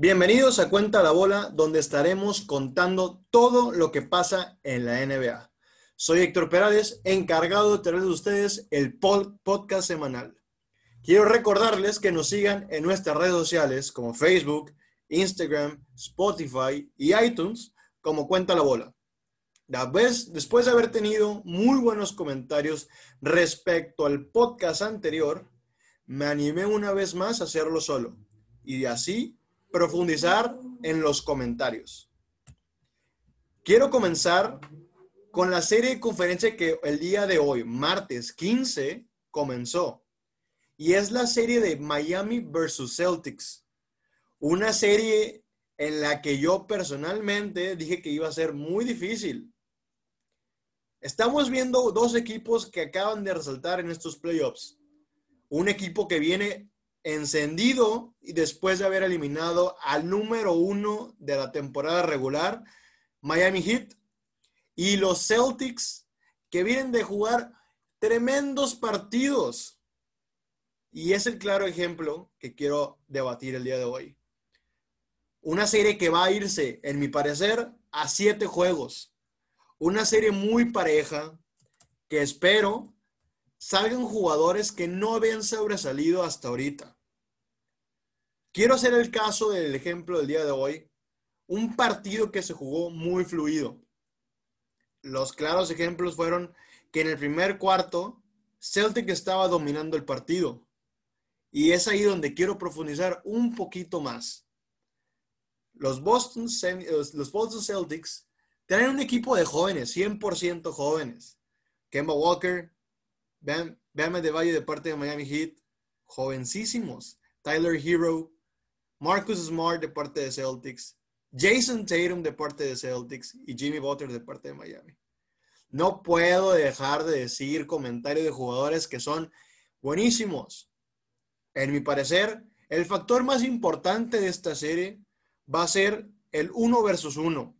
Bienvenidos a Cuenta la Bola, donde estaremos contando todo lo que pasa en la NBA. Soy Héctor Perales, encargado de traerles a ustedes el podcast semanal. Quiero recordarles que nos sigan en nuestras redes sociales como Facebook, Instagram, Spotify y iTunes como Cuenta la Bola. Después de haber tenido muy buenos comentarios respecto al podcast anterior, me animé una vez más a hacerlo solo y así profundizar en los comentarios. Quiero comenzar con la serie de conferencia que el día de hoy, martes 15, comenzó. Y es la serie de Miami versus Celtics. Una serie en la que yo personalmente dije que iba a ser muy difícil. Estamos viendo dos equipos que acaban de resaltar en estos playoffs. Un equipo que viene encendido y después de haber eliminado al número uno de la temporada regular, Miami Heat, y los Celtics, que vienen de jugar tremendos partidos. Y es el claro ejemplo que quiero debatir el día de hoy. Una serie que va a irse, en mi parecer, a siete juegos. Una serie muy pareja que espero salgan jugadores que no habían sobresalido hasta ahorita. Quiero hacer el caso del ejemplo del día de hoy, un partido que se jugó muy fluido. Los claros ejemplos fueron que en el primer cuarto Celtic estaba dominando el partido. Y es ahí donde quiero profundizar un poquito más. Los Boston, los Boston Celtics tienen un equipo de jóvenes, 100% jóvenes. Kemba Walker, Bam, de Valle de parte de Miami Heat, jovencísimos. Tyler Hero, Marcus Smart de parte de Celtics, Jason Tatum de parte de Celtics y Jimmy Butler de parte de Miami. No puedo dejar de decir comentarios de jugadores que son buenísimos. En mi parecer, el factor más importante de esta serie va a ser el uno versus uno.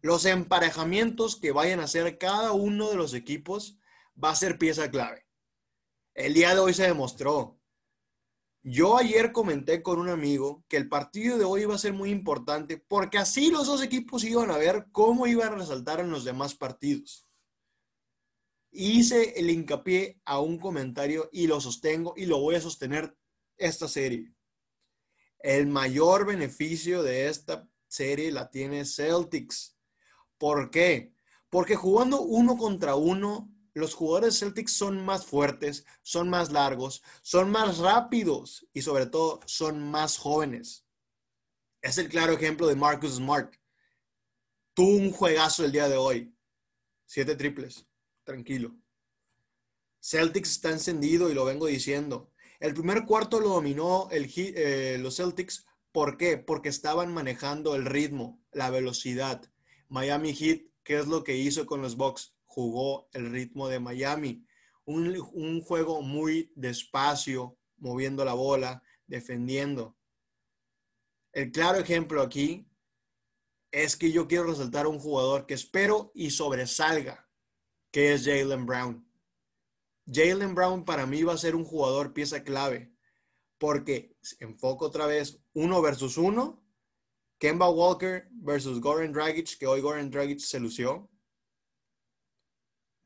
Los emparejamientos que vayan a hacer cada uno de los equipos va a ser pieza clave. El día de hoy se demostró. Yo ayer comenté con un amigo que el partido de hoy iba a ser muy importante porque así los dos equipos iban a ver cómo iban a resaltar en los demás partidos. Hice el hincapié a un comentario y lo sostengo y lo voy a sostener esta serie. El mayor beneficio de esta serie la tiene Celtics. ¿Por qué? Porque jugando uno contra uno los jugadores Celtics son más fuertes, son más largos, son más rápidos y sobre todo son más jóvenes. Es el claro ejemplo de Marcus Smart. Tuvo un juegazo el día de hoy. Siete triples. Tranquilo. Celtics está encendido y lo vengo diciendo. El primer cuarto lo dominó el, eh, los Celtics. ¿Por qué? Porque estaban manejando el ritmo, la velocidad. Miami Heat, ¿qué es lo que hizo con los Bucks? Jugó el ritmo de Miami. Un, juego muy despacio, moviendo la bola, defendiendo. El claro ejemplo aquí es que yo quiero resaltar a un jugador que espero y sobresalga, que es Jalen Brown. Jalen Brown para mí va a ser un jugador pieza clave, porque enfoco otra vez uno versus uno, Kemba Walker versus Goran Dragic, que hoy Goran Dragic se lució.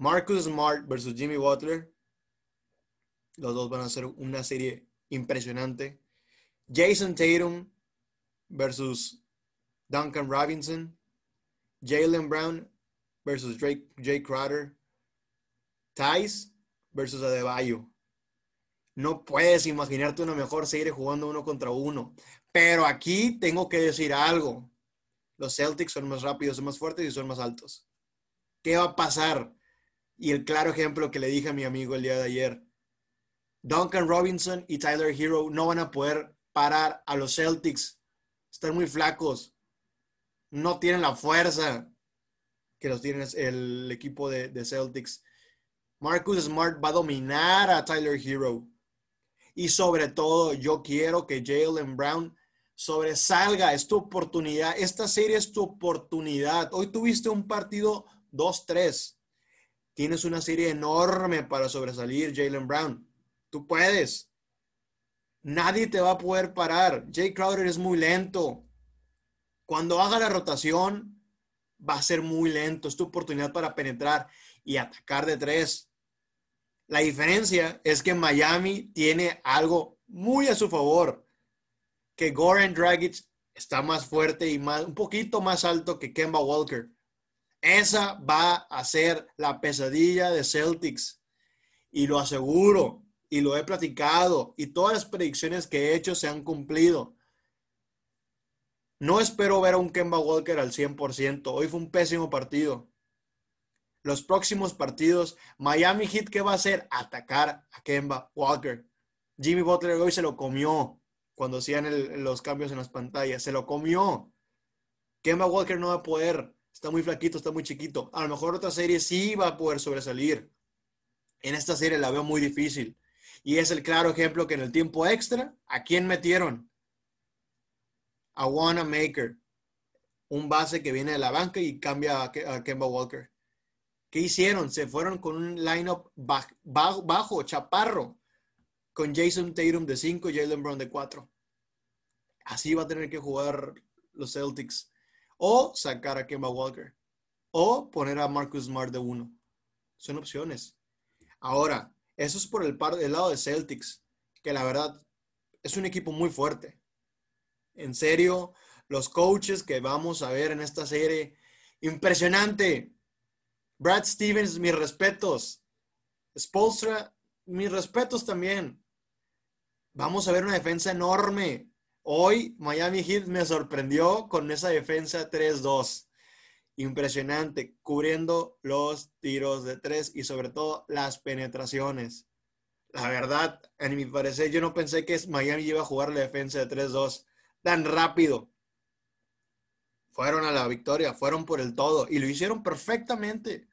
Marcus Smart versus Jimmy Butler. Los dos van a ser una serie impresionante. Jason Tatum versus Duncan Robinson. Jalen Brown versus Drake, Jake Crowder. Tice versus Adebayo. No puedes imaginarte una mejor serie jugando uno contra uno. Pero aquí tengo que decir algo. Los Celtics son más rápidos, son más fuertes y son más altos. ¿Qué va a pasar? Y el claro ejemplo que le dije a mi amigo el día de ayer, Duncan Robinson y Tyler Hero no van a poder parar a los Celtics. Están muy flacos. No tienen la fuerza que los tiene el equipo de, de Celtics. Marcus Smart va a dominar a Tyler Hero. Y sobre todo, yo quiero que Jalen Brown sobresalga. Es tu oportunidad. Esta serie es tu oportunidad. Hoy tuviste un partido 2-3. Tienes una serie enorme para sobresalir, Jalen Brown. Tú puedes. Nadie te va a poder parar. Jay Crowder es muy lento. Cuando haga la rotación, va a ser muy lento. Es tu oportunidad para penetrar y atacar de tres. La diferencia es que Miami tiene algo muy a su favor, que Goran Dragic está más fuerte y un poquito más alto que Kemba Walker. Esa va a ser la pesadilla de Celtics. Y lo aseguro, y lo he platicado, y todas las predicciones que he hecho se han cumplido. No espero ver a un Kemba Walker al 100%. Hoy fue un pésimo partido. Los próximos partidos, Miami Heat, ¿qué va a hacer? Atacar a Kemba Walker. Jimmy Butler hoy se lo comió cuando hacían los cambios en las pantallas. Se lo comió. Kemba Walker no va a poder. Está muy flaquito, está muy chiquito. A lo mejor otra serie sí va a poder sobresalir. En esta serie la veo muy difícil. Y es el claro ejemplo que en el tiempo extra, ¿a quién metieron? a Maker, un base que viene de la banca y cambia a, Kemba Walker. ¿Qué hicieron? Se fueron con un lineup bajo, bajo, chaparro, con Jason Tatum de 5 y Jalen Brown de 4. Así va a tener que jugar los Celtics. O sacar a Kemba Walker. O poner a Marcus Smart de 1. Son opciones. Ahora, eso es por el, del lado de Celtics, que la verdad es un equipo muy fuerte. En serio, los coaches que vamos a ver en esta serie, impresionante. Brad Stevens, mis respetos. Spolstra, mis respetos también. Vamos a ver una defensa enorme. Hoy Miami Heat me sorprendió con esa defensa 3-2. Impresionante, cubriendo los tiros de tres y sobre todo las penetraciones. La verdad, en mi parecer, yo no pensé que Miami iba a jugar la defensa de 3-2 tan rápido. Fueron a la victoria, fueron por el todo y lo hicieron perfectamente.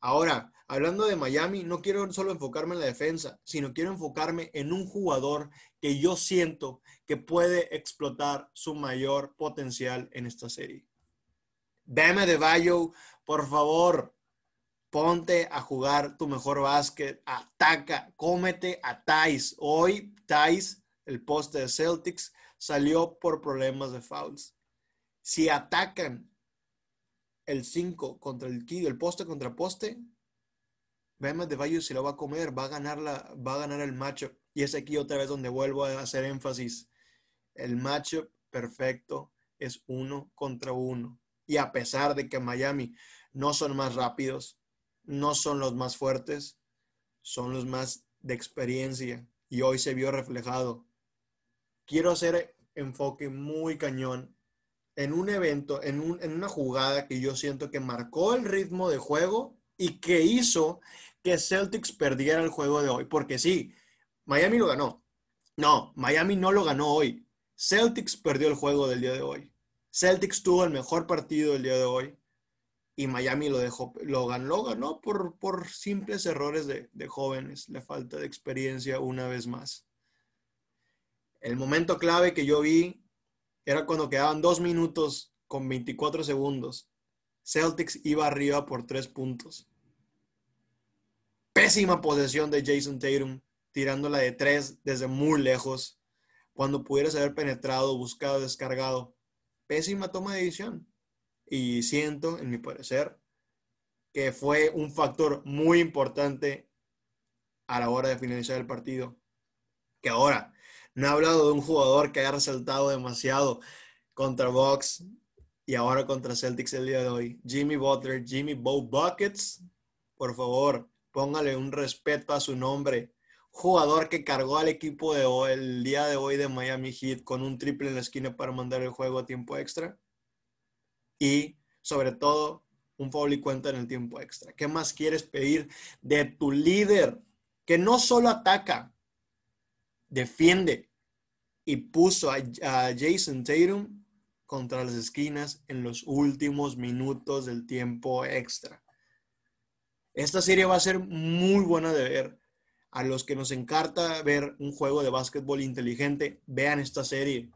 Ahora, hablando de Miami, no quiero solo enfocarme en la defensa, sino quiero enfocarme en un jugador que yo siento que puede explotar su mayor potencial en esta serie. Bama de Bayo, por favor, ponte a jugar tu mejor básquet, ataca, cómete a Thais. Hoy Thais, el poste de Celtics, salió por problemas de fouls. Si atacan el 5 contra el kid, el poste contra poste, Bema de Valle se lo va a comer, va a ganar, la, va a ganar el matchup. Y es aquí otra vez donde vuelvo a hacer énfasis. El matchup perfecto es uno contra uno. Y a pesar de que Miami no son más rápidos, no son los más fuertes, son los más de experiencia. Y hoy se vio reflejado quiero hacer enfoque muy cañón en un evento, en, una jugada que yo siento que marcó el ritmo de juego y que hizo que Celtics perdiera el juego de hoy. Porque sí, Miami lo ganó. No, Miami no lo ganó hoy. Celtics perdió el juego del día de hoy. Celtics tuvo el mejor partido del día de hoy y Miami lo dejó, lo ganó, ganó por, por simples errores de, de jóvenes, la falta de experiencia una vez más. El momento clave que yo vi era cuando quedaban dos minutos con 24 segundos. Celtics iba arriba por tres puntos. Pésima posesión de Jason Tatum, tirándola de tres desde muy lejos, cuando pudieras haber penetrado, buscado, descargado. Pésima toma de decisión. Y siento, en mi parecer, que fue un factor muy importante a la hora de finalizar el partido. Que ahora, no he hablado de un jugador que haya resaltado demasiado contra Bucks y ahora contra Celtics el día de hoy. Jimmy Butler, Jimmy Bow Buckets, por favor, póngale un respeto a su nombre. Jugador que cargó al equipo de hoy, el día de hoy de Miami Heat con un triple en la esquina para mandar el juego a tiempo extra. Y sobre todo, un foul y cuenta en el tiempo extra. ¿Qué más quieres pedir de tu líder? Que no solo ataca, defiende, y puso a, Jason Tatum contra las esquinas en los últimos minutos del tiempo extra. Esta serie va a ser muy buena de ver. A los que nos encanta ver un juego de básquetbol inteligente, vean esta serie.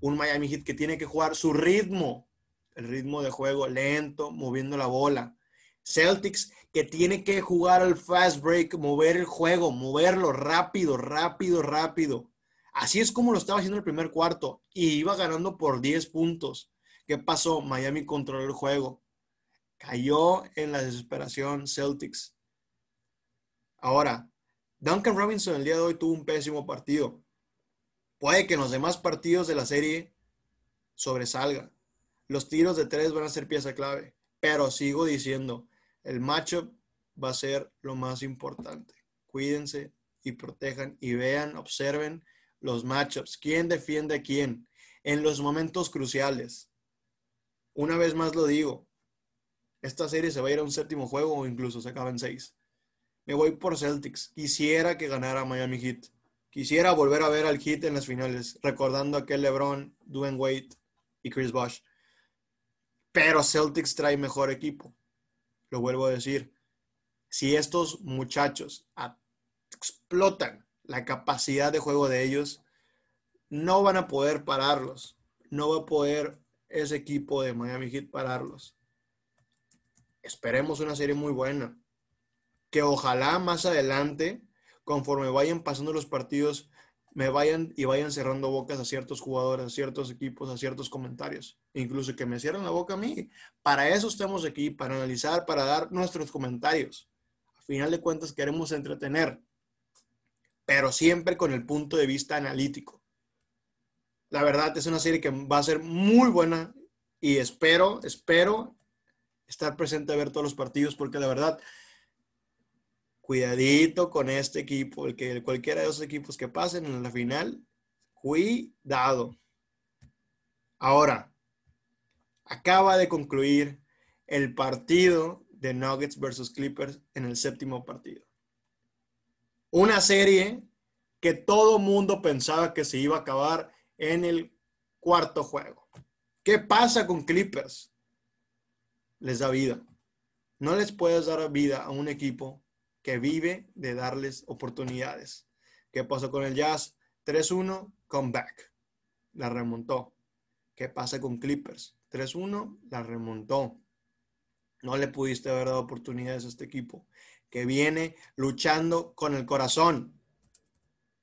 Un Miami Heat que tiene que jugar su ritmo, el ritmo de juego lento, moviendo la bola. Celtics que tiene que jugar al fast break, mover el juego, moverlo rápido, rápido, rápido Así es como lo estaba haciendo el primer cuarto y iba ganando por 10 puntos. ¿Qué pasó? Miami controló el juego. Cayó en la desesperación Celtics. Ahora, Duncan Robinson el día de hoy tuvo un pésimo partido. Puede que en los demás partidos de la serie sobresalga. Los tiros de tres van a ser pieza clave. Pero sigo diciendo, el matchup va a ser lo más importante. Cuídense y protejan y vean, observen los matchups, quién defiende a quién en los momentos cruciales. Una vez más lo digo, esta serie se va a ir a un séptimo juego o incluso se acaba en seis. Me voy por Celtics. Quisiera que ganara Miami Heat. Quisiera volver a ver al Heat en las finales, recordando a aquel LeBron, Dwayne Wade y Chris Bosh. Pero Celtics trae mejor equipo. Lo vuelvo a decir. Si estos muchachos explotan la capacidad de juego de ellos, no van a poder pararlos. No va a poder ese equipo de Miami Heat pararlos. Esperemos una serie muy buena. Que ojalá más adelante, conforme vayan pasando los partidos, me vayan y vayan cerrando bocas a ciertos jugadores, a ciertos equipos, a ciertos comentarios. Incluso que me cierren la boca a mí. Para eso estamos aquí, para analizar, para dar nuestros comentarios. A final de cuentas queremos entretener pero siempre con el punto de vista analítico. La verdad es una serie que va a ser muy buena y espero, espero estar presente a ver todos los partidos porque la verdad, cuidadito con este equipo, el que cualquiera de esos equipos que pasen en la final, cuidado. Ahora, acaba de concluir el partido de Nuggets versus Clippers en el séptimo partido una serie que todo mundo pensaba que se iba a acabar en el cuarto juego. ¿Qué pasa con Clippers? Les da vida. No les puedes dar vida a un equipo que vive de darles oportunidades. ¿Qué pasó con el Jazz? 3-1, comeback. La remontó. ¿Qué pasa con Clippers? 3-1, la remontó. No le pudiste haber dado oportunidades a este equipo que viene luchando con el corazón.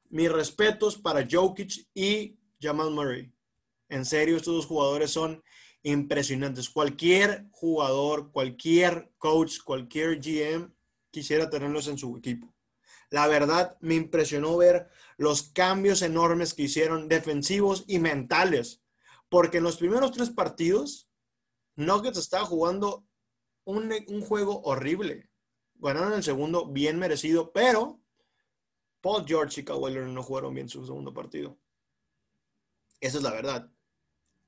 Mis respetos para Jokic y Jamal Murray. En serio, estos dos jugadores son impresionantes. Cualquier jugador, cualquier coach, cualquier GM quisiera tenerlos en su equipo. La verdad, me impresionó ver los cambios enormes que hicieron defensivos y mentales. Porque en los primeros tres partidos, Nuggets estaba jugando un, un juego horrible ganaron el segundo, bien merecido, pero Paul George y Kawhi no jugaron bien su segundo partido. Esa es la verdad.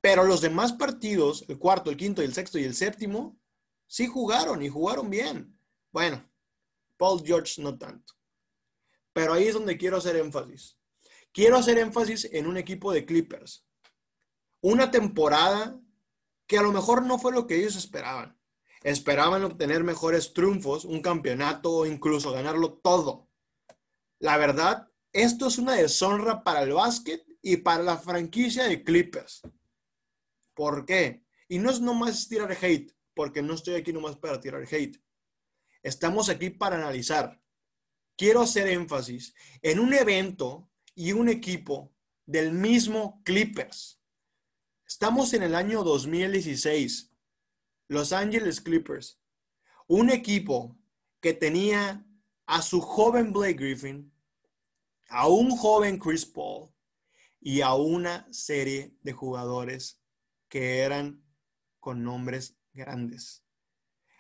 Pero los demás partidos, el cuarto, el quinto, el sexto y el séptimo, sí jugaron y jugaron bien. Bueno, Paul George no tanto. Pero ahí es donde quiero hacer énfasis. Quiero hacer énfasis en un equipo de Clippers. Una temporada que a lo mejor no fue lo que ellos esperaban esperaban obtener mejores triunfos, un campeonato o incluso ganarlo todo. La verdad, esto es una deshonra para el básquet y para la franquicia de Clippers. ¿Por qué? Y no es nomás tirar hate, porque no estoy aquí nomás para tirar hate. Estamos aquí para analizar. Quiero hacer énfasis en un evento y un equipo del mismo Clippers. Estamos en el año 2016 los Angeles Clippers, un equipo que tenía a su joven Blake Griffin, a un joven Chris Paul y a una serie de jugadores que eran con nombres grandes.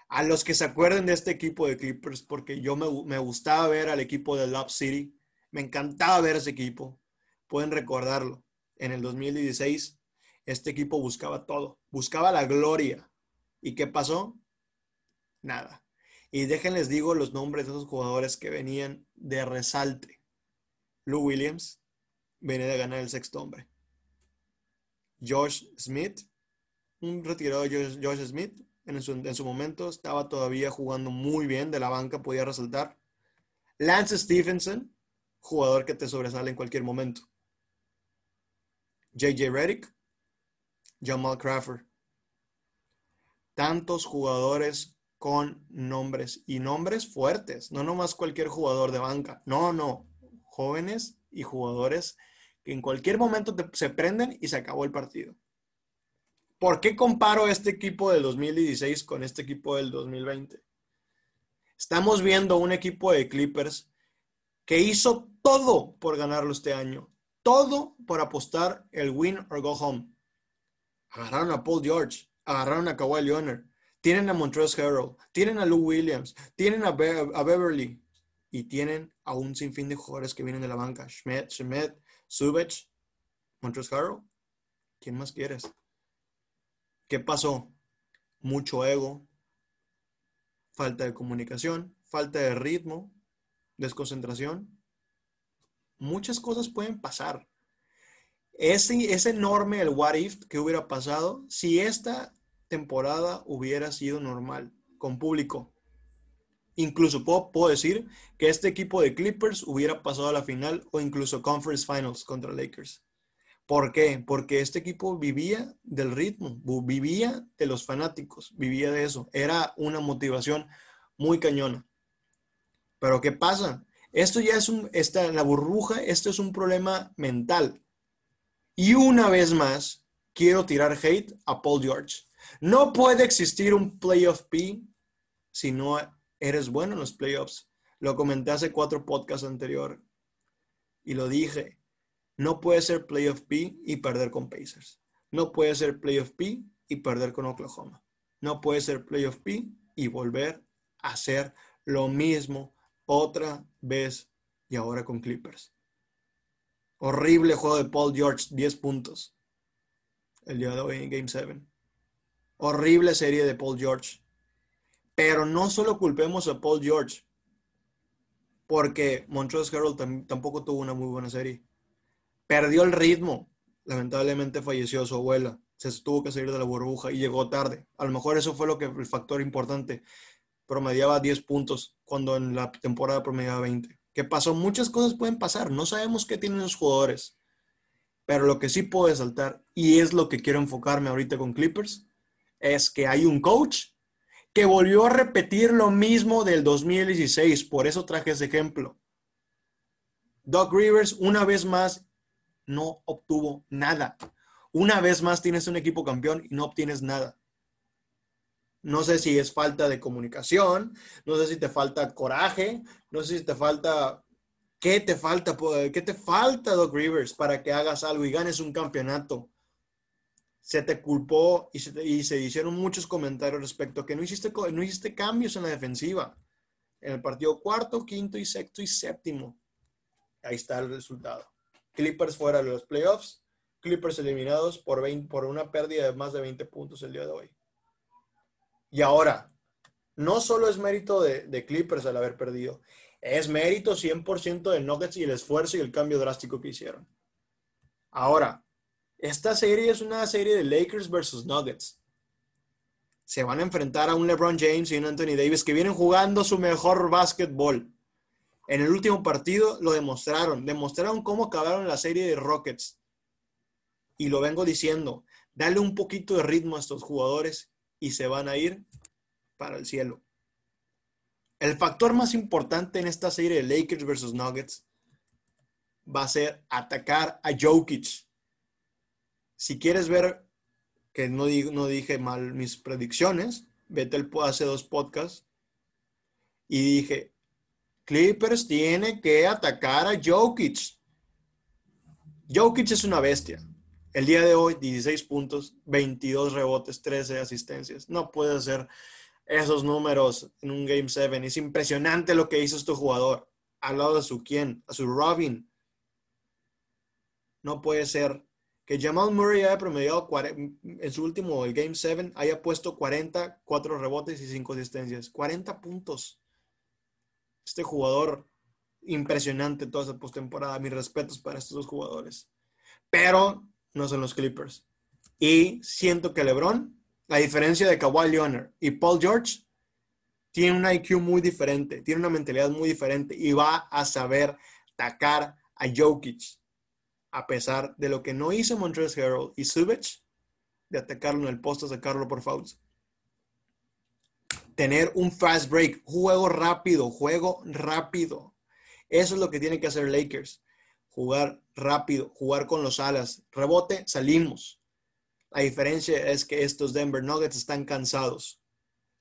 A los que se acuerden de este equipo de Clippers, porque yo me, me gustaba ver al equipo de Love City, me encantaba ver ese equipo, pueden recordarlo. En el 2016, este equipo buscaba todo, buscaba la gloria, ¿Y qué pasó? Nada. Y déjenles digo los nombres de esos jugadores que venían de resalte. Lou Williams venía de ganar el sexto hombre. Josh Smith, un retirado de Josh, Smith, en su, en su, momento estaba todavía jugando muy bien, de la banca podía resaltar. Lance Stephenson, jugador que te sobresale en cualquier momento. JJ Reddick, Jamal Crawford tantos jugadores con nombres y nombres fuertes, no nomás cualquier jugador de banca, no, no, jóvenes y jugadores que en cualquier momento se prenden y se acabó el partido. ¿Por qué comparo este equipo del 2016 con este equipo del 2020? Estamos viendo un equipo de Clippers que hizo todo por ganarlo este año. Todo por apostar el win or go home. Agarraron a Paul George, agarraron a Kawhi Leonard, tienen a Montrezl Harrell, tienen a Lou Williams, tienen a, Beverly y tienen a un sinfín de jugadores que vienen de la banca. Schmidt, Schmidt, Subech, Montrezl Harrell. ¿Quién más quieres? ¿Qué pasó? Mucho ego, falta de comunicación, falta de ritmo, desconcentración. Muchas cosas pueden pasar. Es, es enorme el what if que hubiera pasado si esta temporada hubiera sido normal, con público. Incluso puedo, puedo, decir que este equipo de Clippers hubiera pasado a la final o incluso Conference Finals contra Lakers. ¿Por qué? Porque este equipo vivía del ritmo, vivía de los fanáticos, vivía de eso. Era una motivación muy cañona. Pero ¿qué pasa? Esto ya es un, esta, la burbuja, esto es un problema mental. Y una vez más, quiero tirar hate a Paul George. No puede existir un playoff P si no eres bueno en los playoffs. Lo comenté hace cuatro podcasts anterior y lo dije. No puede ser playoff P y perder con Pacers. No puede ser playoff P y perder con Oklahoma. No puede ser playoff P y volver a hacer lo mismo otra vez y ahora con Clippers. Horrible juego de Paul George, 10 puntos. El día de hoy en Game 7. Horrible serie de Paul George. Pero no solo culpemos a Paul George, porque Montrezl Harrell tampoco tuvo una muy buena serie perdió el ritmo. Lamentablemente falleció su abuela. Se tuvo que salir de la burbuja y llegó tarde. A lo mejor eso fue lo que el factor importante. Promediaba 10 puntos cuando en la temporada promediaba 20. ¿Qué pasó? Muchas cosas pueden pasar. No sabemos qué tienen los jugadores. Pero lo que sí puedo saltar, y es lo que quiero enfocarme ahorita con Clippers, es que hay un coach que volvió a repetir lo mismo del 2016. Por eso traje ese ejemplo. Doc Rivers una vez más no obtuvo nada. Una vez más tienes un equipo campeón y no obtienes nada. No sé si es falta de comunicación, no sé si te falta coraje, no sé si te falta... ¿Qué te falta? ¿Qué te falta, Doc Rivers, para que hagas algo y ganes un campeonato? Se te culpó y se, y se hicieron muchos comentarios respecto a que no hiciste, no hiciste cambios en la defensiva. En el partido cuarto, quinto y sexto y séptimo. Ahí está el resultado. Clippers fuera de los playoffs, Clippers eliminados por, por una pérdida de más de 20 puntos el día de hoy. Y ahora, no solo es mérito de, Clippers el haber perdido, es mérito 100% de Nuggets y el esfuerzo y el cambio drástico que hicieron. Ahora, esta serie es una serie de Lakers versus Nuggets. Se van a enfrentar a un LeBron James y un Anthony Davis que vienen jugando su mejor básquetbol. En el último partido lo demostraron, demostraron cómo acabaron la serie de Rockets. Y lo vengo diciendo, dale un poquito de ritmo a estos jugadores y se van a ir para el cielo. El factor más importante en esta serie de Lakers versus Nuggets va a ser atacar a Jokic. Si quieres ver que no, no dije mal mis predicciones, vete el, hace dos podcasts y dije, Clippers tiene que atacar a Jokic. Jokic es una bestia. El día de hoy, 16 puntos, 22 rebotes, 13 asistencias. No puede hacer esos números en un Game 7. Es impresionante lo que hizo este jugador. Al lado de su quién, a su Robin. No puede ser que Jamal Murray haya promediado en su último, el Game 7, haya puesto 40, 4 rebotes y 5 asistencias. 40 puntos este jugador impresionante toda esa postemporada. Mis respetos para estos dos jugadores. Pero no son los Clippers. Y siento que LeBron, la diferencia de Kawhi Leonard y Paul George, tiene un IQ muy diferente, tiene una mentalidad muy diferente y va a saber atacar a Jokic. A pesar de lo que no hizo Montrezl Harrell y Subich, de atacarlo en el poste, sacarlo por fouls tener un fast break, juego rápido, juego rápido. Eso es lo que tiene que hacer Lakers. jugar rápido, jugar con los alas, rebote, salimos. La diferencia es que estos Denver Nuggets están cansados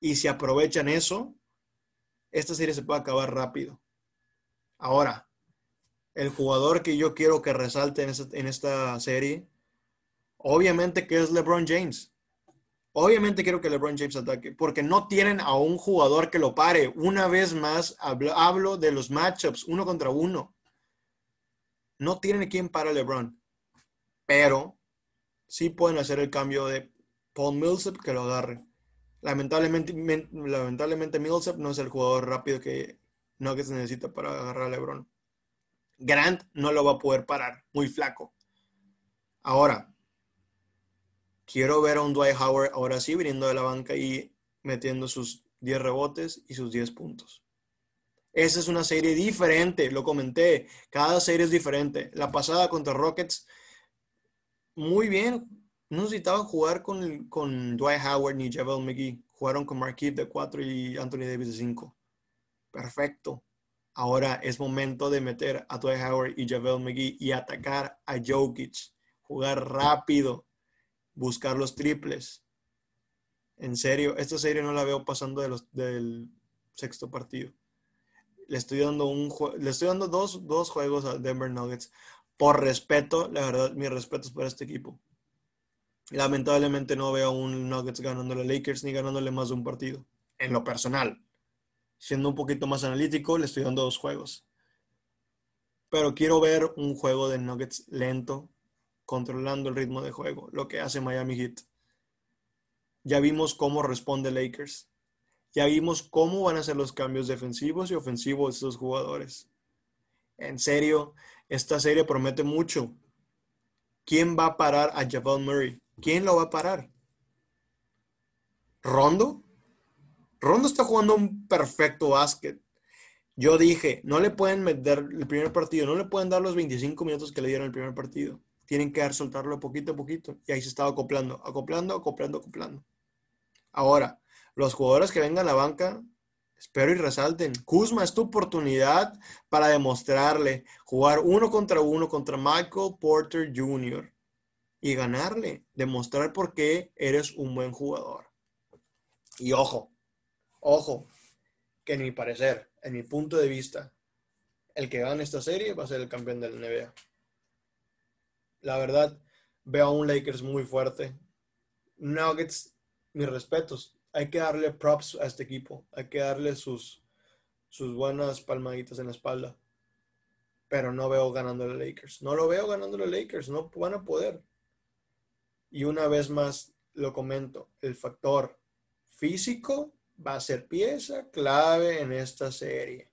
y si aprovechan eso, esta serie se puede acabar rápido. Ahora, el jugador que yo quiero que resalte en esta, serie, obviamente que es LeBron James. Obviamente quiero que LeBron James ataque, porque no tienen a un jugador que lo pare. Una vez más, hablo, de los matchups, uno contra uno. No tienen quien para LeBron, pero sí pueden hacer el cambio de Paul Millsap que lo agarre. Lamentablemente, lamentablemente Millsap no es el jugador rápido que Nuggets necesita para agarrar a LeBron. Grant no lo va a poder parar, muy flaco. Ahora, quiero ver a un Dwight Howard ahora sí viniendo de la banca y metiendo sus 10 rebotes y sus 10 puntos. Esa es una serie diferente, lo comenté, cada serie es diferente. La pasada contra Rockets, muy bien, no necesitaban jugar con, con Dwight Howard ni Javel McGee, jugaron con Marquise de 4 y Anthony Davis de 5. Perfecto. Ahora es momento de meter a Dwight Howard y Javel McGee y atacar a Jokic, jugar rápido, buscar los triples. En serio, esta serie no la veo pasando de los, del sexto partido. Le estoy dando, un, le estoy dando dos, dos juegos a Denver Nuggets. Por respeto, la verdad, mi respeto es para este equipo. Lamentablemente no veo a un Nuggets ganándole a Lakers ni ganándole más de un partido. En lo personal. Siendo un poquito más analítico, le estoy dando dos juegos. Pero quiero ver un juego de Nuggets lento, controlando el ritmo de juego, lo que hace Miami Heat. Ya vimos cómo responde Lakers. Ya vimos cómo van a ser los cambios defensivos y ofensivos de estos jugadores. En serio, esta serie promete mucho. ¿Quién va a parar a Javal Murray? ¿Quién lo va a parar? ¿Rondo? Rondo está jugando un perfecto básquet. Yo dije, no le pueden meter el primer partido, no le pueden dar los 25 minutos que le dieron el primer partido tienen que soltarlo poquito a poquito. Y ahí se estaba acoplando, acoplando, acoplando, acoplando. Ahora, los jugadores que vengan a la banca, espero y resalten. Kuzma es tu oportunidad para demostrarle, jugar uno contra uno contra Michael Porter Jr. y ganarle, demostrar por qué eres un buen jugador. Y ojo, ojo, que en mi parecer, en mi punto de vista, el que gane esta serie va a ser el campeón de la NBA la verdad, veo a un Lakers muy fuerte. Nuggets, mis respetos. Hay que darle props a este equipo. Hay que darle sus, sus buenas palmaditas en la espalda. Pero no veo ganando a Lakers. No lo veo ganando a Lakers. No van a poder. Y una vez más lo comento, el factor físico va a ser pieza clave en esta serie.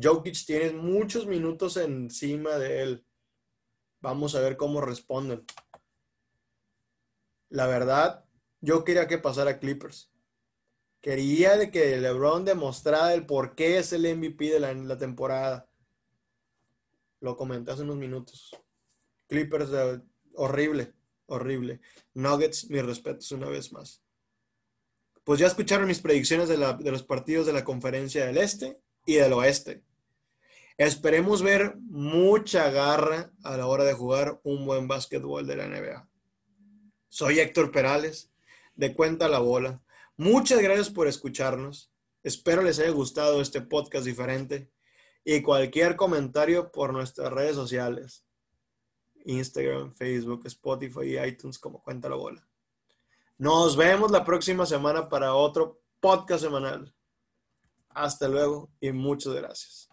Jokic tiene muchos minutos encima de él. Vamos a ver cómo responden. La verdad, yo quería que pasara Clippers. Quería que LeBron demostrara el por qué es el MVP de la, temporada. Lo comenté hace unos minutos. Clippers, eh, horrible, horrible. Nuggets, mis respetos una vez más. Pues ya escucharon mis predicciones de los partidos de la conferencia del Este y del Oeste. Esperemos ver mucha garra a la hora de jugar un buen básquetbol de la NBA. Soy Héctor Perales, de Cuenta la Bola. Muchas gracias por escucharnos. Espero les haya gustado este podcast diferente y cualquier comentario por nuestras redes sociales. Instagram, Facebook, Spotify y iTunes como Cuenta la Bola. Nos vemos la próxima semana para otro podcast semanal. Hasta luego y muchas gracias.